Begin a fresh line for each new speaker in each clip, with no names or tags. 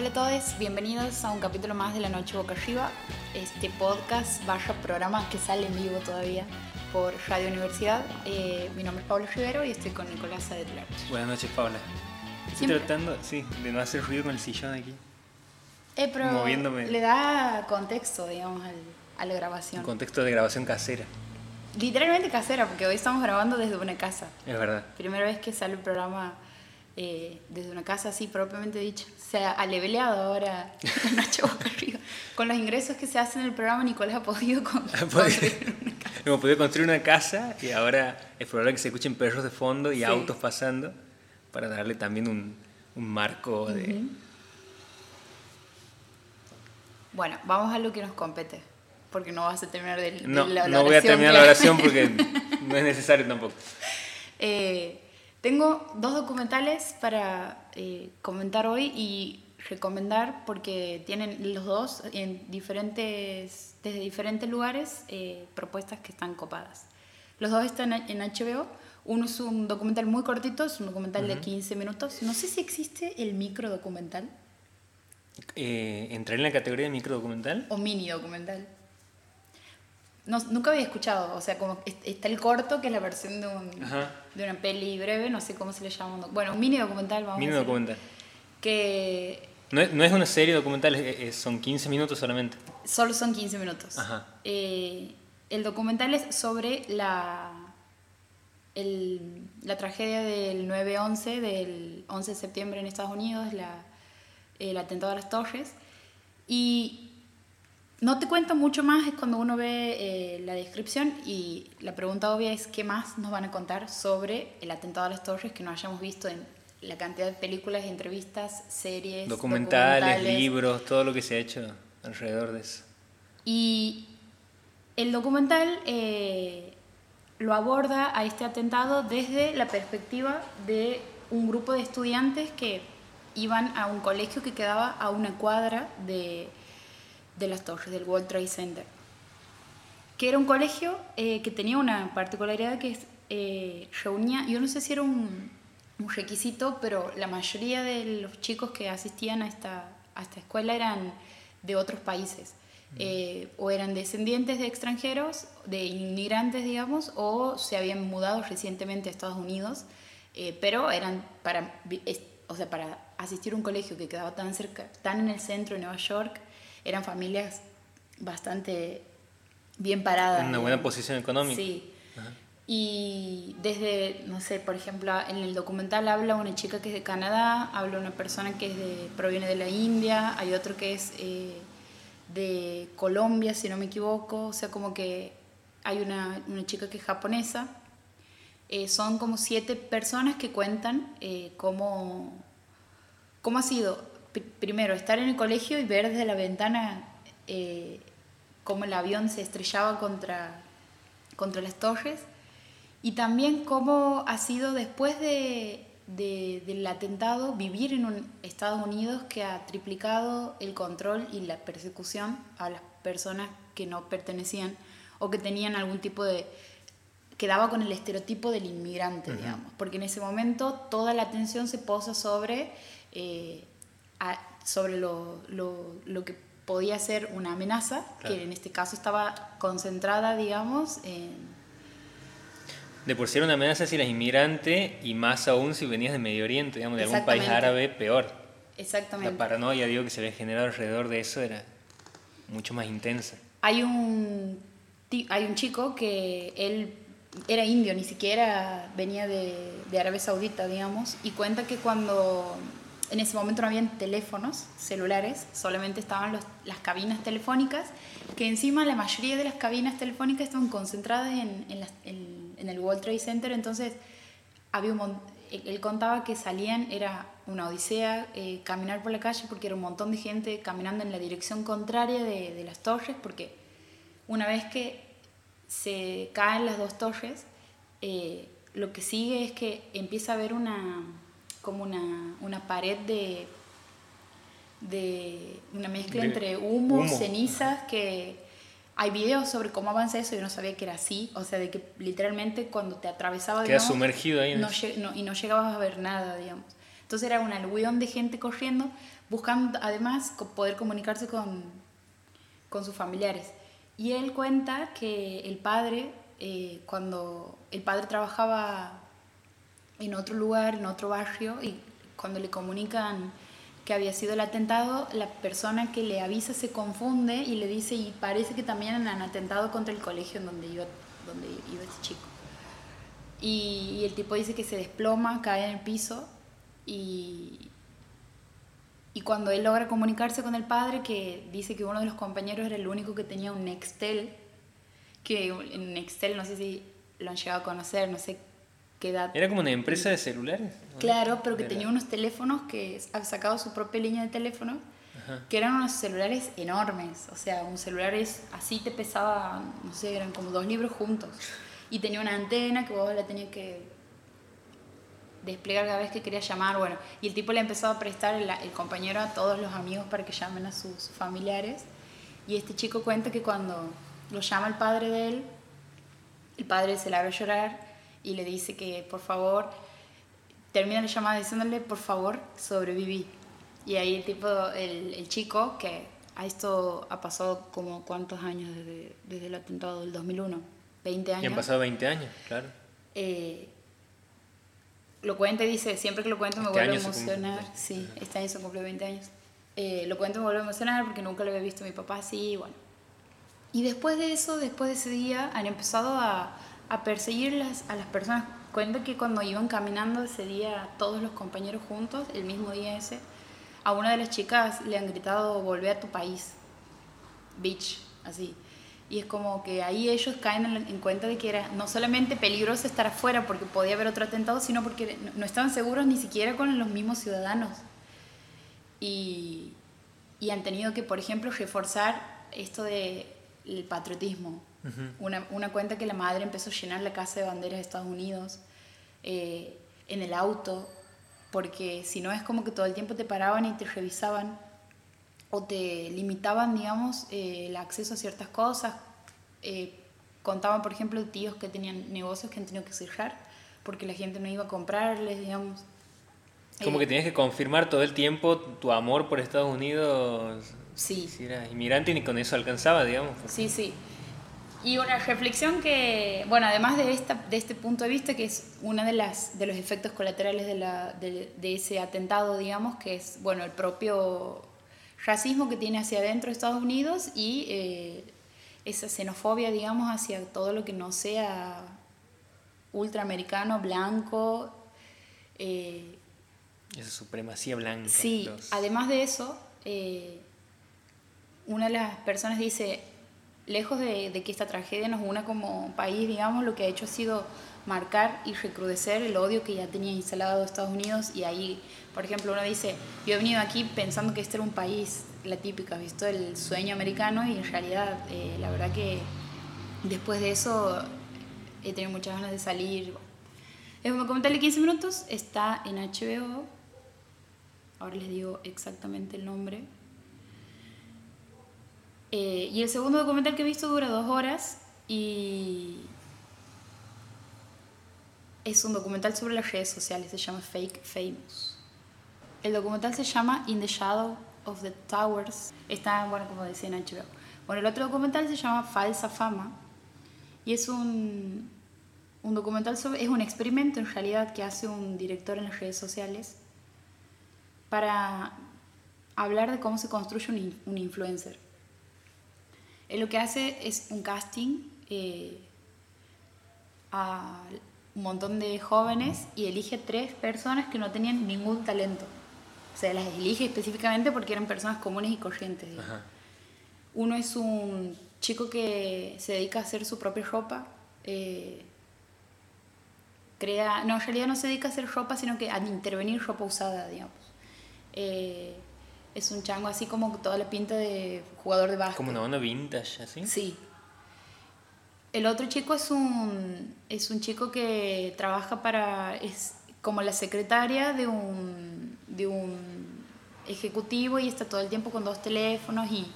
Hola a todos, bienvenidos a un capítulo más de La Noche Boca Arriba, este podcast, vaya programa que sale en vivo todavía por Radio Universidad. Eh, mi nombre es Pablo Rivero y estoy con Nicolás Adetler.
Buenas noches, Paula. Estoy
Siempre-
tratando, sí, de no hacer ruido con el sillón aquí.
Eh, pero
Moviéndome.
le da contexto, digamos, al- a la grabación.
contexto de grabación casera.
Literalmente casera, porque hoy estamos grabando desde una casa.
Es verdad.
Primera vez que sale el programa eh, desde una casa así propiamente dicho. Se ha aleveleado ahora la noche boca arriba. Con los ingresos que se hacen en el programa, Nicolás ha podido con- construir una casa.
Hemos podido construir una casa y ahora es probable que se escuchen perros de fondo y
Sí.
autos pasando para darle también un, un marco de...
Bueno, vamos a lo que nos compete. Porque no vas a terminar de, de
No,
la, la
no voy a terminar la oración porque no es necesario tampoco.
Eh, tengo dos documentales para eh, comentar hoy y recomendar porque tienen los dos en diferentes, desde diferentes lugares eh, propuestas que están copadas. Los dos están en HBO. Uno es un documental muy cortito, es un documental de 15 minutos. No sé si existe el micro documental
Eh, ¿Entré en la categoría de microdocumental?
o mini documental. No, nunca había escuchado, o sea, como est- está el corto, que es la versión de, un, de una peli breve, no sé cómo se le llama. Bueno, un mini documental, vamos
Mini
a decir.
documental.
Que
No es, no es una serie documental, son 15 minutos solamente.
solo son 15 minutos.
Ajá.
Eh, el documental es sobre la, el- la tragedia del 9-11, del 11 de septiembre en Estados Unidos, la, el atentado a las torres. Y no te cuento mucho más, es cuando uno ve eh, la descripción y la pregunta obvia es qué más nos van a contar sobre el atentado a las torres que no hayamos visto en la cantidad de películas, entrevistas, series,
Documentales, libros, todo lo que se ha hecho alrededor de eso.
Y el documental eh, lo aborda a este atentado desde la perspectiva de un grupo de estudiantes que iban a un colegio que quedaba a una cuadra de, de las torres, del World Trade Center. Que era un colegio eh, que tenía una particularidad que es, eh, reunía, yo no sé si era un, un requisito, pero la mayoría de los chicos que asistían a esta, a esta escuela eran de otros países. Eh, o eran descendientes de extranjeros, de inmigrantes, digamos, o se habían mudado recientemente a Estados Unidos, eh, pero eran para, o sea, para asistir a un colegio que quedaba tan cerca, tan en el centro de Nueva York, eran familias bastante bien paradas.
En una buena posición económica.
Sí.
Ajá.
Y desde, no sé, por ejemplo, en el documental habla una chica que es de Canadá, habla una persona que es de, proviene de la India, hay otro que es eh, de Colombia, si no me equivoco, o sea, como que hay una, una chica que es japonesa. Eh, son como siete personas que cuentan eh, cómo, cómo ha sido, primero, estar en el colegio y ver desde la ventana eh, cómo el avión se estrellaba contra, contra las torres. Y también cómo ha sido después de, de- del atentado vivir en un Estados Unidos que ha triplicado el control y la persecución a las personas que no pertenecían o que tenían algún tipo de quedaba con el estereotipo del inmigrante, digamos, porque en ese momento toda la atención se posa sobre, eh, a- sobre lo, lo- lo que podía ser una amenaza,
Claro.
que en este caso estaba concentrada, digamos, en,
De por sí era una amenaza si eras inmigrante y más aún si venías de Medio Oriente, digamos, de algún país árabe, peor.
exactamente.
La paranoia, digo, que se había generado alrededor de eso era mucho más intensa.
Hay un, hay un chico que él era indio, ni siquiera venía de, de Arabia Saudita, digamos, y cuenta que cuando en ese momento no habían teléfonos celulares, solamente estaban los- las cabinas telefónicas, que encima la mayoría de las cabinas telefónicas estaban concentradas en, en las- en- en el World Trade Center, entonces había un él contaba que salían, era una odisea eh, caminar por la calle porque era un montón de gente caminando en la dirección contraria de, de las torres, porque una vez que se caen las dos torres, eh, lo que sigue es que empieza a haber una, como una, una pared de, de una mezcla
De
entre humo,
humo.
cenizas, que hay videos sobre cómo avanza eso, yo no sabía que era así, o sea, de que literalmente cuando te atravesaba, digamos,
sumergido ahí
no no- y no llegabas a ver nada, digamos. Entonces era un aluvión de gente corriendo, buscando además poder comunicarse con, con sus familiares. Y él cuenta que el padre, eh, cuando el padre trabajaba en otro lugar, en otro barrio, y cuando le comunican que había sido el atentado, la persona que le avisa se confunde y le dice, y parece que también han atentado contra el colegio en donde iba, donde iba este chico. Y, el tipo dice que se desploma, cae en el piso y, y cuando él logra comunicarse con el padre, que dice que uno de los compañeros era el único que tenía un Nextel, que en Nextel no sé si lo han llegado a conocer, no sé qué edad.
¿Era como una empresa de celulares?
Claro, pero que tenía unos teléfonos que ha sacado su propia línea de teléfono, que eran unos celulares enormes. O sea, un celular es, así te pesaba, no sé, eran como dos libros juntos y tenía una antena que vos la tenías que desplegar cada vez que quería llamar, bueno, y el tipo le empezó a prestar el, compañero a todos los amigos para que llamen a sus familiares, y este chico cuenta que cuando lo llama el padre de él, el padre se la ve llorar y le dice que por favor, termina la llamada diciéndole por favor sobreviví. Y ahí el tipo, el, el chico, que a esto ha pasado como cuántos años desde, desde el atentado del 2001 20 años.
Y han pasado 20 años, claro.
Eh, lo cuenta y dice, siempre que lo cuento me este vuelve a emocionar. Sí, este año se cumple 20 años. Eh, lo cuento me vuelve a emocionar porque nunca lo había visto a mi papá así, bueno. Y después de eso, después de ese día, han empezado a, a perseguir las, a las personas. Cuenta que cuando iban caminando ese día, todos los compañeros juntos, el mismo día ese, a una de las chicas le han gritado, volvé a tu país, bitch, así. Y es como que ahí ellos caen en, cuenta de que era no solamente peligroso estar afuera porque podía haber otro atentado, sino porque no, estaban seguros ni siquiera con los mismos ciudadanos. Y, y han tenido que, por ejemplo, reforzar esto del el patriotismo. Una, una, cuenta que la madre empezó a llenar la casa de banderas de Estados Unidos eh, en el auto, porque si no es como que todo el tiempo te paraban y te revisaban o te limitaban, digamos, eh, el acceso a ciertas cosas. Eh, contaban, por ejemplo, tíos que tenían negocios que han tenido que cerrar porque la gente no iba a comprarles, digamos.
Como que tenías que confirmar todo el tiempo tu amor por Estados Unidos.
Sí.
Si eras inmigrante y ni con eso alcanzaba, digamos.
Sí, sí. Y una reflexión que, bueno, además de, esta, de este punto de vista, que es uno de, las, de los efectos colaterales de, la, de, de ese atentado, digamos, que es, bueno, el propio racismo que tiene hacia adentro de Estados Unidos y eh, esa xenofobia, digamos, hacia todo lo que no sea ultraamericano, blanco.
Eh, esa supremacía blanca.
Sí, además de eso, eh, una de las personas dice, lejos de, que esta tragedia nos una como país, digamos, lo que ha hecho ha sido marcar y recrudecer el odio que ya tenía instalado Estados Unidos y ahí por ejemplo, uno dice, yo he venido aquí pensando que este era un país, la típica, visto el sueño americano y en realidad eh, la verdad que después de eso he tenido muchas ganas de salir. Es un documental de 15 minutos, está en HBO, ahora les digo exactamente el nombre. Eh, y el segundo documental que he visto dura dos horas y es un documental sobre las redes sociales, se llama Fake Famous. El documental se llama In the Shadow of the Towers. Está, bueno, como decía en HBO. Bueno, el otro documental se llama Falsa Fama. Y es un, un documental sobre. Es un experimento en realidad que hace un director en las redes sociales para hablar de cómo se construye un, un influencer. Él lo que hace es un casting eh, a un montón de jóvenes y elige tres personas que no tenían ningún talento. O sea, las elige específicamente porque eran personas comunes y corrientes. Uno es un chico que se dedica a hacer su propia ropa. Eh, crea, no, en realidad no se dedica a hacer ropa, sino que a intervenir ropa usada, digamos. Eh, es un chango así como toda la pinta de jugador de básquet.
Como una onda vintage, así.
Sí. El otro chico es un, es un chico que trabaja para, es como la secretaria de un, de un ejecutivo y está todo el tiempo con dos teléfonos y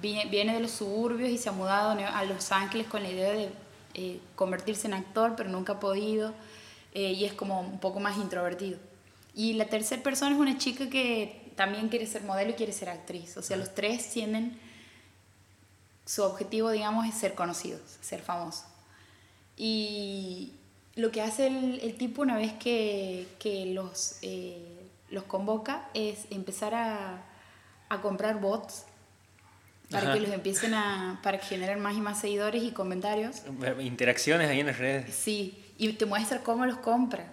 viene, de los suburbios y se ha mudado a Los Ángeles con la idea de eh, convertirse en actor, pero nunca ha podido eh, y es como un poco más introvertido. Y la tercera persona es una chica que también quiere ser modelo y quiere ser actriz. O sea, los tres tienen su objetivo, digamos, es ser conocidos, ser famosos. Y lo que hace el, tipo una vez que, que los, eh, los convoca es empezar a, a comprar bots para que los empiecen a para que generen más y más seguidores y comentarios
interacciones ahí en las redes
sí y te muestra cómo los compra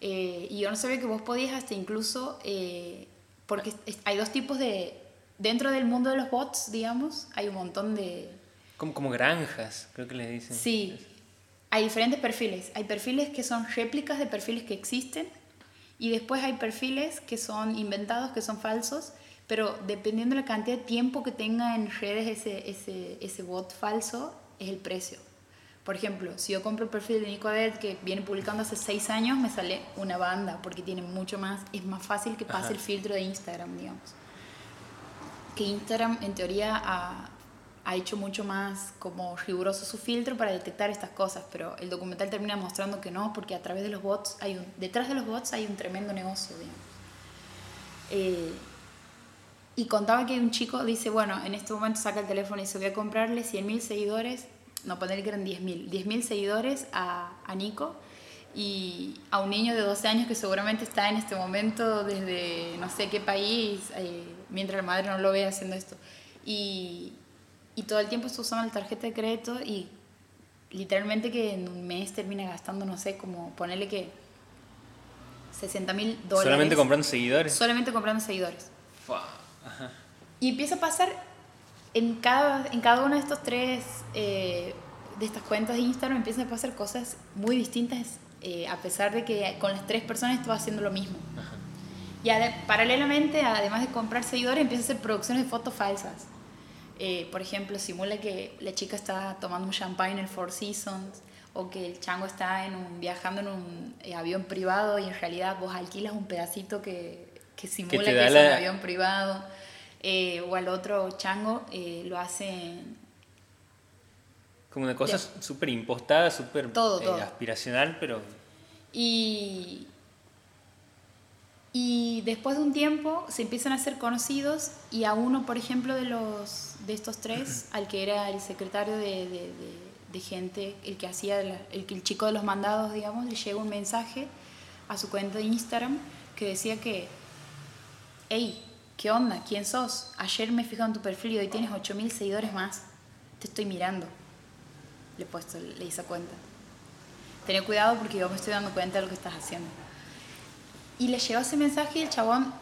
eh, y yo no sabía que vos podías hasta incluso eh, porque hay dos tipos de dentro del mundo de los bots digamos hay un montón de
como como granjas creo que le dicen.
Sí. Hay diferentes perfiles. Hay perfiles que son réplicas de perfiles que existen y después hay perfiles que son inventados que son falsos pero dependiendo de la cantidad de tiempo que tenga en redes ese, ese, ese bot falso, es el precio. Por ejemplo, si yo compro el perfil de Nico Adet que viene publicando hace seis años, me sale una banda, porque tiene mucho más, es más fácil que pase el filtro de Instagram, digamos. Que Instagram, en teoría, ha, ha, hecho mucho más como riguroso su filtro para detectar estas cosas, pero el documental termina mostrando que no, porque a través de los bots, hay un, detrás de los bots hay un tremendo negocio, digamos. Eh, y contaba que un chico dice, bueno, en este momento saca el teléfono y dice, voy a comprarle 100.000 seguidores, no poner que eran 10.000, 10.000 seguidores a, a Nico y a un niño de 12 años que seguramente está en este momento desde no sé qué país, eh, mientras la madre no lo ve haciendo esto. Y, y todo el tiempo está usando la tarjeta de crédito y literalmente que en un mes termina gastando, no sé, como ponerle que 60 mil dólares.
Solamente comprando seguidores.
Solamente comprando seguidores. Y empieza a pasar en cada, en cada uno de estos tres, eh, de estas cuentas de Instagram, empiezan a pasar cosas muy distintas, eh, a pesar de que con las tres personas estaba haciendo lo mismo. Y paralelamente, además de comprar seguidores, empieza a hacer producciones de fotos falsas. Eh, por ejemplo, simula que la chica está tomando un champagne en el Four Seasons o que el chango está en un, viajando en un avión privado y en realidad vos alquilas un pedacito que, que simula que, es un avión privado. Eh, o al otro chango eh, lo hacen...
Como una cosa súper impostada, súper eh, aspiracional, pero...
Y, y después de un tiempo se empiezan a ser conocidos y a uno, por ejemplo, de, los, de estos tres, al que era el secretario de, de, de, gente, el que hacía, el, el chico de los mandados, digamos, le llega un mensaje a su cuenta de Instagram que decía que, hey, ¿qué onda? ¿Quién sos? Ayer me fijé en tu perfil y hoy tienes 8000 seguidores más. Te estoy mirando. Le he puesto, le hice cuenta. Ten cuidado porque yo me estoy dando cuenta de lo que estás haciendo. Y le llegó ese mensaje y el chabón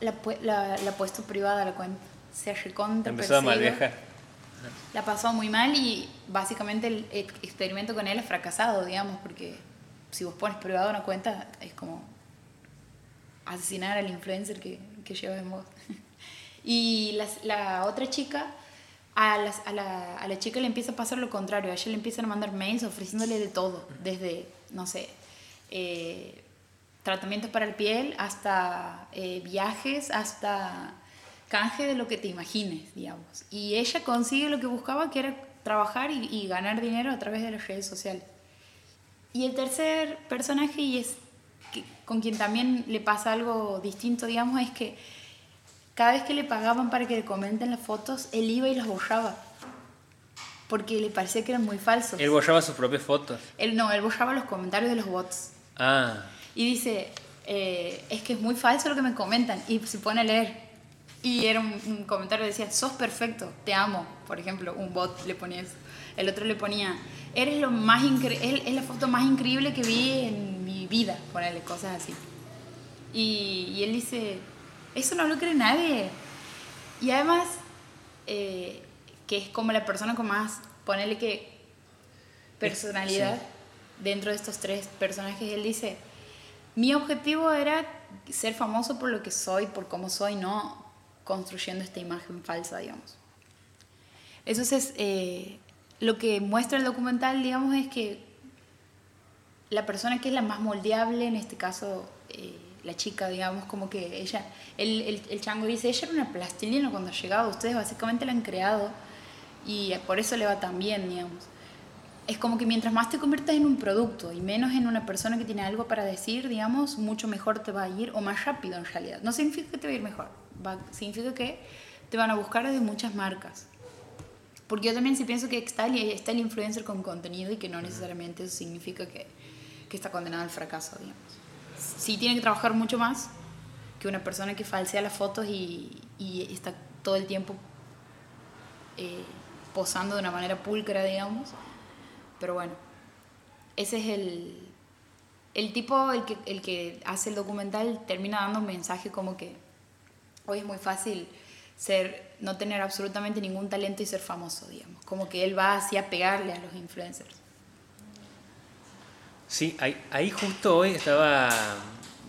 la, ha puesto privada la cuenta. Se recontra
Empezó a malviajar.
La pasó muy mal y básicamente el experimento con él ha fracasado, digamos, porque si vos pones privada una cuenta es como asesinar al influencer que, que lleva en voz. Y la, la otra chica, a, a, la, a, la, chica le empieza a pasar lo contrario. A ella le empiezan a mandar mails ofreciéndole de todo, desde, no sé, eh, tratamientos para el piel hasta eh, viajes, hasta canje de lo que te imagines, digamos. Y ella consigue lo que buscaba, que era trabajar y, y ganar dinero a través de las redes sociales. Y el tercer personaje, y es con quien también le pasa algo distinto, digamos, es que cada vez que le pagaban para que le comenten las fotos, él iba y las borraba. Porque le parecía que eran muy falsos.
Él borraba sus propias fotos.
Él no, él borraba los comentarios de los bots.
Ah.
Y dice, eh, es que es muy falso lo que me comentan. Y se pone a leer. Y era un, comentario que decía, sos perfecto, te amo. Por ejemplo, un bot le ponía eso. El otro le ponía, eres lo más es la foto más increíble que vi en mi vida, ponerle cosas así. Y, y, él dice, eso no lo cree nadie. Y además, eh, que es como la persona con más, ponerle que personalidad dentro de estos tres personajes, él dice, mi objetivo era ser famoso por lo que soy, por cómo soy, no construyendo esta imagen falsa, digamos. Entonces, eh, lo que muestra el documental, digamos, es que la persona que es la más moldeable, en este caso eh, la chica, digamos, como que ella, el, el, el, chango dice, ella era una plastilina cuando ha llegado, ustedes básicamente la han creado y por eso le va tan bien, digamos. es como que mientras más te conviertas en un producto y menos en una persona que tiene algo para decir, digamos, mucho mejor te va a ir o más rápido en realidad. No significa que te va a ir mejor, va, significa que te van a buscar desde muchas marcas. Porque yo también sí pienso que está el, está el influencer con contenido y que no necesariamente eso significa que, que está condenado al fracaso, digamos. Sí tiene que trabajar mucho más que una persona que falsea las fotos y, y está todo el tiempo eh, posando de una manera pulcra, digamos pero bueno, ese es el, el tipo, el que, el que hace el documental, termina dando un mensaje como que hoy es muy fácil ser, no tener absolutamente ningún talento y ser famoso, digamos. Como que él va así a pegarle a los influencers.
Sí, ahí, ahí justo hoy estaba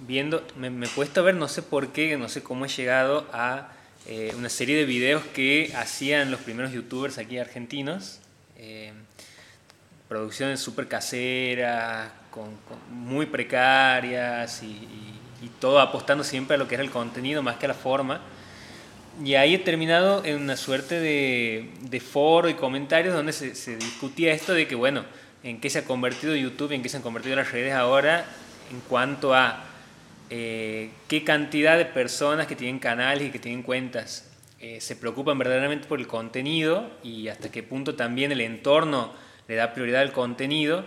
viendo, me, me he puesto a ver, no sé por qué, no sé cómo he llegado a eh, una serie de videos que hacían los primeros youtubers aquí argentinos. Eh, producciones súper caseras, con, muy precarias y, todo apostando siempre a lo que era el contenido más que a la forma. Y ahí he terminado en una suerte de, de foro y comentarios donde se, se, discutía esto de que, bueno, en qué se ha convertido YouTube, en qué se han convertido las redes ahora en cuanto a eh, qué cantidad de personas que tienen canales y que tienen cuentas eh, se preocupan verdaderamente por el contenido y hasta qué punto también el entorno le da prioridad al contenido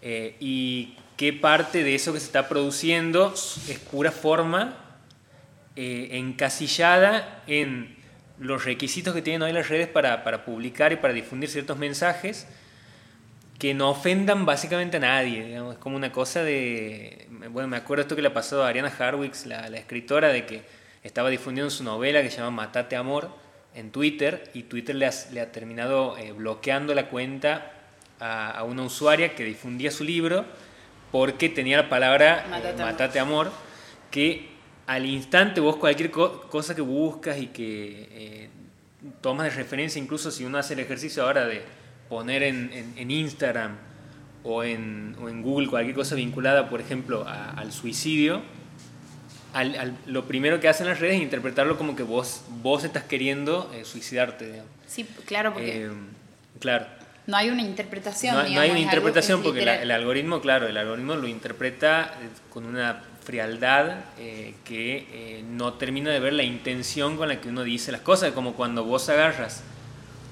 eh, y qué parte de eso que se está produciendo es pura forma eh, encasillada en los requisitos que tienen hoy las redes para, para, publicar y para difundir ciertos mensajes que no ofendan básicamente a nadie. Es como una cosa de... Bueno, me acuerdo esto que le pasó a Ariana Harwicz, la, la escritora, de que estaba difundiendo su novela que se llama Matate Amor en Twitter y Twitter le ha, le ha terminado eh, bloqueando la cuenta a, una usuaria que difundía su libro porque tenía la palabra eh, Matate, amor, que al instante vos cualquier cosa que buscas y que eh, tomas de referencia, incluso si uno hace el ejercicio ahora de poner en, en, Instagram o en, o en, Google cualquier cosa vinculada, por ejemplo, al suicidio, al, lo primero que hacen las redes es interpretarlo como que vos, vos estás queriendo eh, suicidarte.
Sí, claro, porque...
claro
no hay una interpretación.
No, hay una interpretación porque el algoritmo, claro, el algoritmo lo interpreta eh, con una frialdad eh, que eh, no termina de ver la intención con la que uno dice las cosas, como cuando vos agarras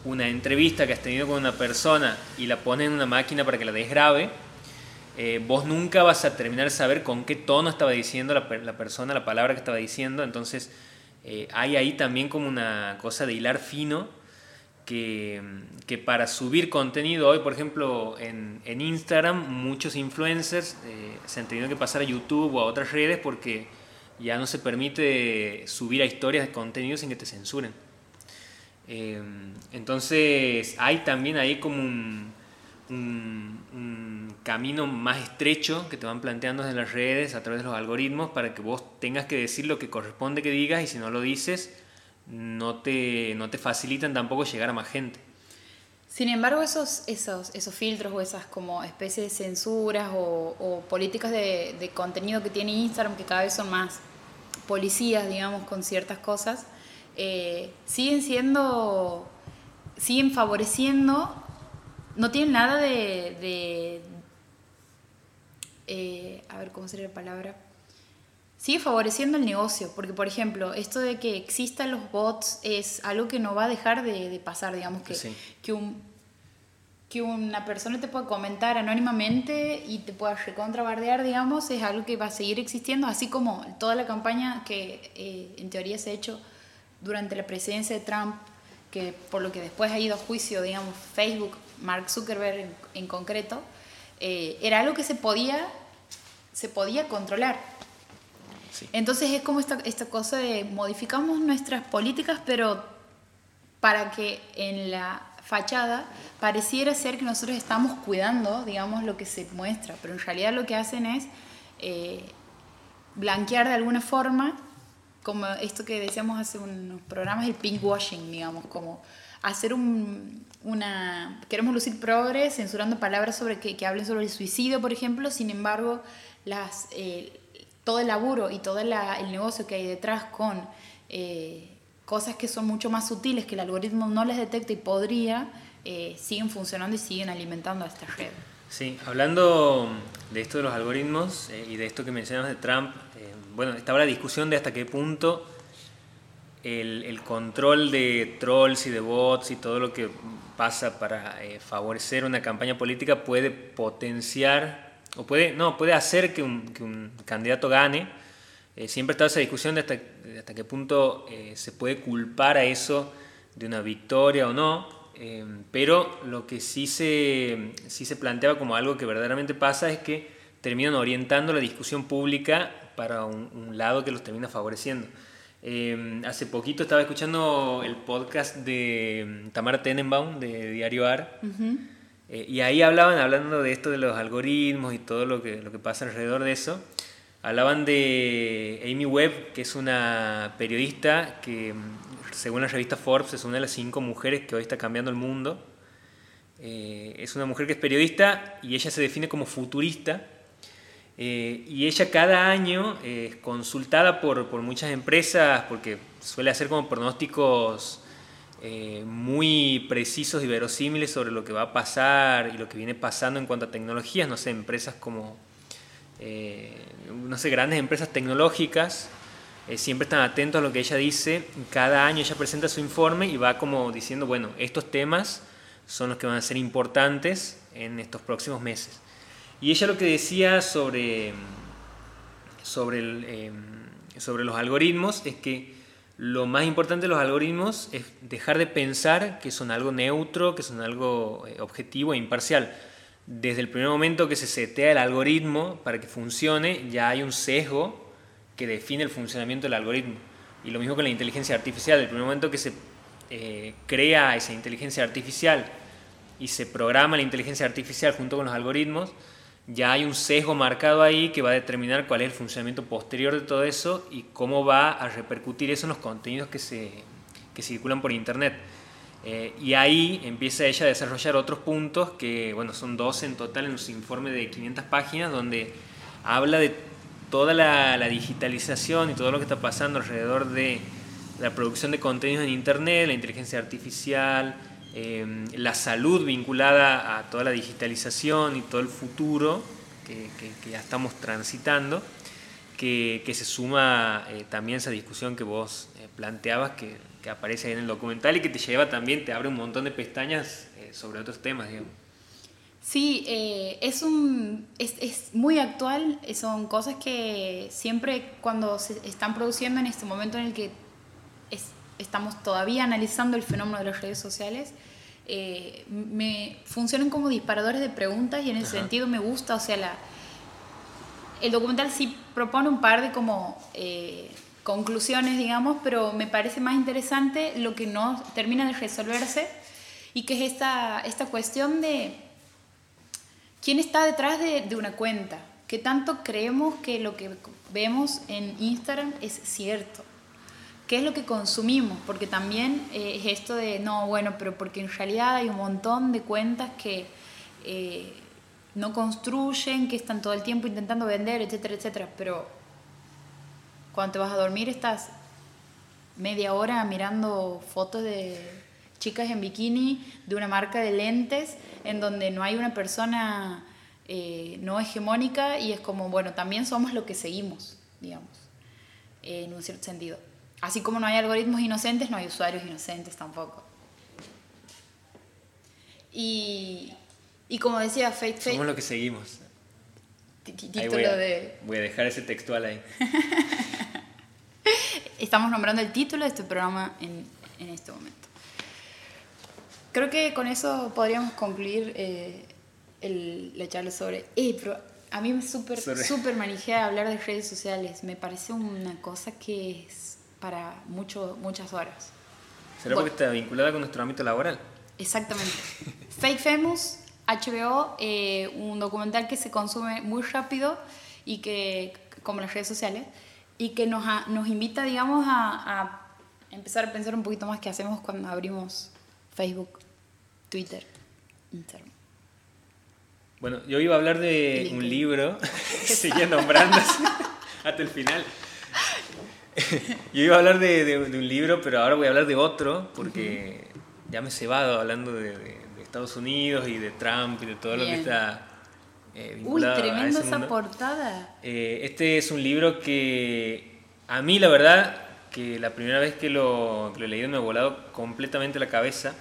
una entrevista que has tenido con una persona y la pones en una máquina para que la desgrabe, vos nunca vas a terminar de saber con qué tono estaba diciendo la, la persona, la palabra que estaba diciendo, entonces hay ahí también como una cosa de hilar fino que, que, para subir contenido hoy, por ejemplo, en, en Instagram, muchos influencers eh, se han tenido que pasar a YouTube o a otras redes porque ya no se permite subir a historias de contenido sin que te censuren. Eh, entonces hay también ahí como un, camino más estrecho que te van planteando desde las redes a través de los algoritmos para que vos tengas que decir lo que corresponde que digas y si no lo dices, no te, no te facilitan tampoco llegar a más gente.
Sin embargo, esos, esos, esos filtros o esas como especies de censuras o, políticas de, contenido que tiene Instagram, que cada vez son más policías, digamos, con ciertas cosas, eh, siguen siendo, siguen favoreciendo, no tienen nada de, de eh, a ver, ¿cómo sería la palabra? Sigue favoreciendo el negocio, porque por ejemplo, esto de que existan los bots es algo que no va a dejar de, pasar, digamos, que, que, un, que una persona te pueda comentar anónimamente y te pueda recontrabardear, digamos, es algo que va a seguir existiendo, así como toda la campaña que eh, en teoría se ha hecho durante la presidencia de Trump, que por lo que después ha ido a juicio, digamos, Facebook, Mark Zuckerberg en, concreto, eh, era algo que se podía, se podía controlar entonces es como esta, esta cosa de modificamos nuestras políticas, pero para que en la fachada pareciera ser que nosotros estamos cuidando, digamos, lo que se muestra, pero en realidad lo que hacen es eh, blanquear de alguna forma, como esto que decíamos hace unos programas, el pinkwashing, digamos, como hacer un, una... Queremos lucir progres censurando palabras sobre que, que hablen sobre el suicidio, por ejemplo, sin embargo, las... Eh, todo el laburo y todo el negocio que hay detrás con eh, cosas que son mucho más sutiles que el algoritmo no les detecta y podría, eh, siguen funcionando y siguen alimentando a esta red.
Sí, hablando de esto de los algoritmos eh, y de esto que mencionas de Trump, bueno, estaba la discusión de hasta qué punto el, control de trolls y de bots y todo lo que pasa para favorecer una campaña política puede potenciar o puede, no, puede hacer que un, candidato gane. siempre estaba esa discusión de hasta, qué punto se puede culpar a eso de una victoria o no. Em, pero lo que sí se, sí se planteaba como algo que verdaderamente pasa es que terminan orientando la discusión pública para un, lado que los termina favoreciendo. Em, hace poquito estaba escuchando el podcast de em, Tamara Tenenbaum de Diario AR eh, y ahí hablaban, hablando de esto de los algoritmos y todo lo que, lo que pasa alrededor de eso, hablaban de Amy Webb, que es una periodista que según la revista Forbes, es una de las cinco mujeres que hoy está cambiando el mundo. Eh, es una mujer que es periodista y ella se define como futurista. Eh, y ella cada año es consultada por, por, muchas empresas porque suele hacer como pronósticos eh, muy precisos y verosímiles sobre lo que va a pasar y lo que viene pasando en cuanto a tecnologías. No sé, empresas como, no sé, grandes empresas tecnológicas eh, siempre están atentos a lo que ella dice. Cada año ella presenta su informe y va como diciendo, bueno, estos temas son los que van a ser importantes en estos próximos meses. Y ella lo que decía sobre, sobre, em, sobre los algoritmos es que lo más importante de los algoritmos es dejar de pensar que son algo neutro, que son algo eh, objetivo e imparcial. Desde el primer momento que se setea el algoritmo para que funcione, ya hay un sesgo que define el funcionamiento del algoritmo. Y lo mismo con la inteligencia artificial. El primer momento que se eh, crea esa inteligencia artificial y se programa la inteligencia artificial junto con los algoritmos, ya hay un sesgo marcado ahí que va a determinar cuál es el funcionamiento posterior de todo eso y cómo va a repercutir eso en los contenidos que, se, que circulan por Internet. Eh, y ahí empieza ella a desarrollar otros puntos que, bueno, son dos en total en su informe de 500 páginas, donde habla de toda la, digitalización y todo lo que está pasando alrededor de la producción de contenidos en Internet, la inteligencia artificial, em, la salud vinculada a toda la digitalización y todo el futuro que, ya estamos transitando, que, se suma eh, también esa discusión que vos eh, planteabas, que, aparece ahí en el documental y que te lleva también, te abre un montón de pestañas eh, sobre otros temas, digamos.
Sí, eh, es, un, es, es, muy actual, son cosas que siempre cuando se están produciendo en este momento en el que estamos todavía analizando el fenómeno de las redes sociales, eh, me funcionan como disparadores de preguntas y en ese sentido me gusta, o sea, la, el documental sí propone un par de como eh, conclusiones, digamos, pero me parece más interesante lo que no termina de resolverse y que es esta, esta cuestión de ¿Quién está detrás de, una cuenta? ¿Qué tanto creemos que lo que vemos en Instagram es cierto? ¿Qué es lo que consumimos? Porque también eh, es esto de, no, bueno, pero porque en realidad hay un montón de cuentas que eh, no construyen, que están todo el tiempo intentando vender, etcétera, etcétera. Pero cuando te vas a dormir estás media hora mirando fotos de chicas en bikini de una marca de lentes en donde no hay una persona eh, no hegemónica y es como, bueno, también somos lo que seguimos, digamos, en un cierto sentido. Así como no hay algoritmos inocentes, no hay usuarios inocentes tampoco. Y, y como decía Fate Fate...
Somos lo que seguimos.
Título
voy a,
de...
Voy a dejar ese textual ahí.
Estamos nombrando el título de este programa en, en este momento. Creo que con eso podríamos concluir eh, el, la charla sobre... Eh, pero a mí me súper super manijea hablar de redes sociales. Me parece una cosa que es para mucho, muchas horas.
¿Será porque está vinculada con nuestro ámbito laboral?
Exactamente. Fake Famous, HBO, eh, un documental que se consume muy rápido y que, como las redes sociales, y que nos, nos invita, digamos, a, a empezar a pensar un poquito más qué hacemos cuando abrimos Facebook. Twitter, Instagram.
Bueno, yo iba a hablar de un libro, sigue nombrándose hasta el final. Yo iba a hablar de, un libro, pero ahora voy a hablar de otro, porque ya me he cebado hablando de, Estados Unidos y de Trump y de todo lo que está
eh, Uy, tremendo esa portada.
Eh, este es un libro que a mí la verdad que la primera vez que lo, que lo he leído me ha volado completamente la cabeza.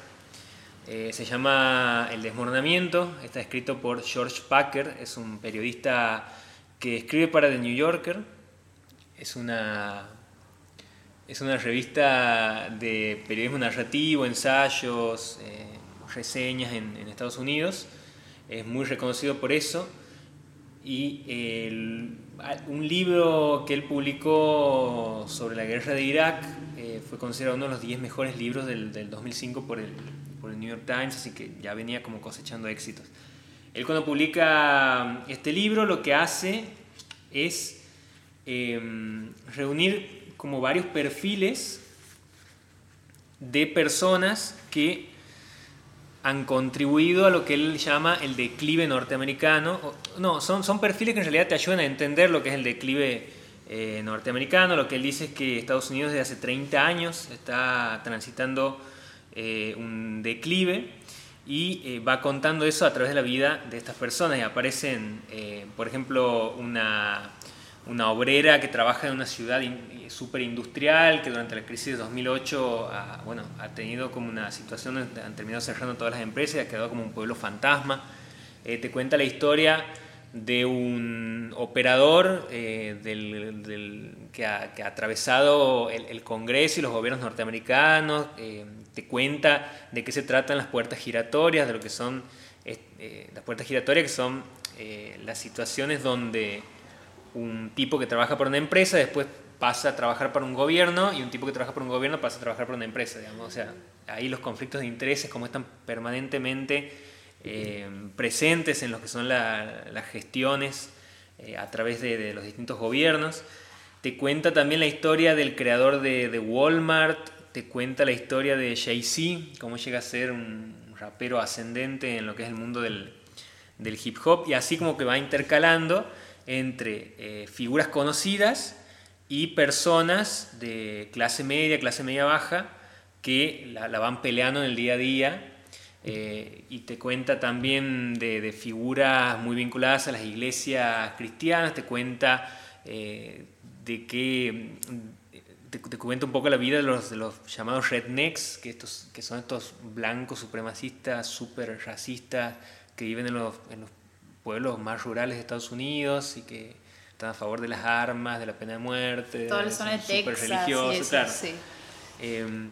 Eh, se llama El desmoronamiento, está escrito por George Packer, es un periodista que escribe para The New Yorker, es una, es una revista de periodismo narrativo, ensayos, eh, reseñas en, Estados Unidos, es muy reconocido por eso y un libro que él publicó sobre la guerra de Irak eh, fue considerado uno de los 10 mejores libros del, del 2005 por el por el New York Times, así que ya venía como cosechando éxitos. Él cuando publica este libro lo que hace es em, reunir como varios perfiles de personas que han contribuido a lo que él llama el declive norteamericano. No, son, son perfiles que en realidad te ayudan a entender lo que es el declive eh, norteamericano. Lo que él dice es que Estados Unidos desde hace 30 años está transitando eh, un declive y eh, va contando eso a través de la vida de estas personas y aparecen, por ejemplo, una, una, obrera que trabaja en una ciudad súper industrial que durante la crisis de 2008 ha, bueno, ha tenido como una situación, han terminado cerrando todas las empresas y ha quedado como un pueblo fantasma. te cuenta la historia de un operador eh, que, ha, atravesado el, Congreso y los gobiernos norteamericanos, eh, te cuenta de qué se tratan las puertas giratorias, de lo que son eh, las puertas giratorias, que son las situaciones donde un tipo que trabaja por una empresa después pasa a trabajar para un gobierno y un tipo que trabaja por un gobierno pasa a trabajar por una empresa, digamos. O sea, ahí los conflictos de intereses, como están permanentemente eh, presentes en lo que son las gestiones eh, a través de, los distintos gobiernos. Te cuenta también la historia del creador de, Walmart, te cuenta la historia de Jay-Z, cómo llega a ser un rapero ascendente en lo que es el mundo del, hip hop, y así como que va intercalando entre eh, figuras conocidas y personas de clase media, clase media baja, que la, van peleando en el día a día eh, y te cuenta también de, figuras muy vinculadas a las iglesias cristianas, te cuenta eh, de que te, cuenta un poco la vida de los, de los llamados rednecks, que, estos, que son estos blancos supremacistas, súper racistas, que viven en los, en los, pueblos más rurales de Estados Unidos y que están a favor de las armas, de la pena de muerte,
Toda la zona de Texas, religiosos, claro. Sí.
Eh,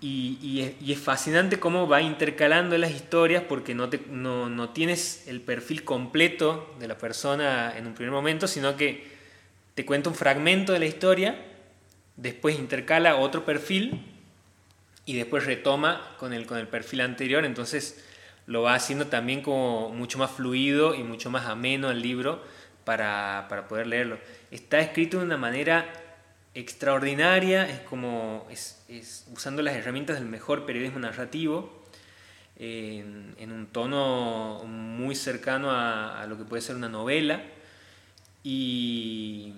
y, es, fascinante cómo va intercalando las historias porque no, te, no, no, tienes el perfil completo de la persona en un primer momento, sino que te cuenta un fragmento de la historia, después intercala otro perfil y después retoma con el, con el perfil anterior, entonces lo va haciendo también como mucho más fluido y mucho más ameno el libro para, para poder leerlo. Está escrito de una manera extraordinaria, es como es, usando las herramientas del mejor periodismo narrativo, en, un tono muy cercano a, lo que puede ser una novela, y,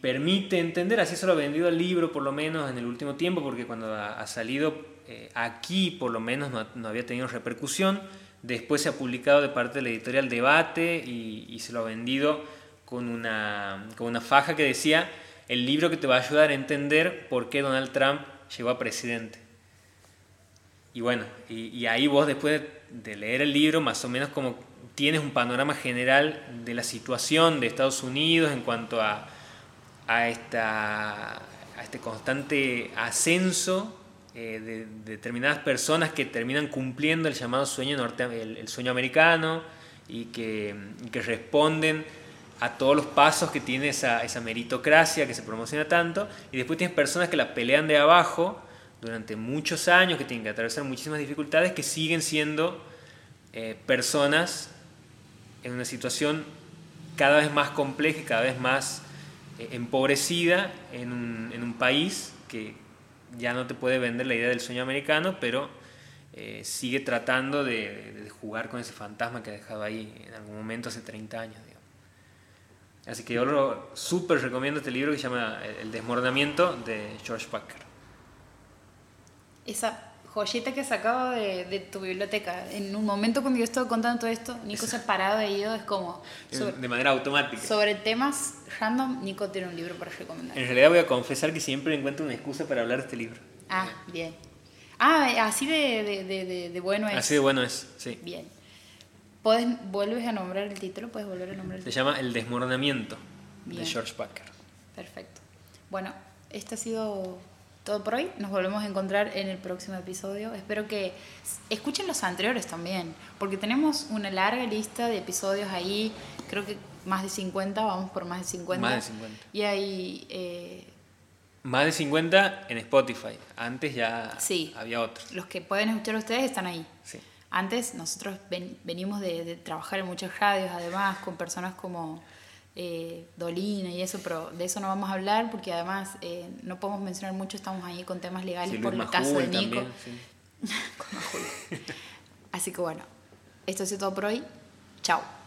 permite entender, así se lo ha vendido el libro por lo menos en el último tiempo, porque cuando ha, salido eh, aquí por lo menos no, había tenido repercusión, después se ha publicado de parte de la editorial Debate y, se lo ha vendido con una, con una faja que decía el libro que te va a ayudar a entender por qué Donald Trump llegó a presidente. Y bueno, y, ahí vos después de, leer el libro, más o menos como tienes un panorama general de la situación de Estados Unidos en cuanto a, a, esta, a este constante ascenso eh, de, determinadas personas que terminan cumpliendo el llamado sueño, norte, el, sueño americano y que, que responden a todos los pasos que tiene esa, esa meritocracia que se promociona tanto, y después tienes personas que la pelean de abajo durante muchos años, que tienen que atravesar muchísimas dificultades, que siguen siendo eh, personas en una situación cada vez más compleja y cada vez más eh, empobrecida en un, en un, país que ya no te puede vender la idea del sueño americano, pero eh, sigue tratando de, jugar con ese fantasma que ha dejado ahí en algún momento hace 30 años. Así que yo lo súper recomiendo este libro que se llama El desmoronamiento de George Packer.
Esa, joyita que sacado de, de, tu biblioteca. En un momento cuando yo estoy contando todo esto, Nico se ha parado de ido, es como...
de manera automática.
Sobre temas random, Nico tiene un libro para recomendar.
En realidad voy a confesar que siempre encuentro una excusa para hablar de este libro.
Ah, bien. Ah, así de, de, de bueno es.
Así de bueno es, sí.
Bien. ¿Puedes, ¿Vuelves a nombrar el título? ¿Puedes volver a nombrar el
Se llama El desmoronamiento de George Packer.
Perfecto. Bueno, esto ha sido todo por hoy. Nos volvemos a encontrar en el próximo episodio. Espero que escuchen los anteriores también, porque tenemos una larga lista de episodios ahí. Creo que más de 50, vamos por más de 50.
Más de 50.
Y hay... Eh,
más de 50 en Spotify. Antes ya había otros.
Los que pueden escuchar ustedes están ahí.
Sí.
Antes nosotros venimos de, de, trabajar en muchas radios, además, con personas como eh, Dolina y eso, pero de eso no vamos a hablar porque además eh, no podemos mencionar mucho, estamos ahí con temas legales por el caso de Nico. Así que bueno, esto ha sido todo por hoy. Chao.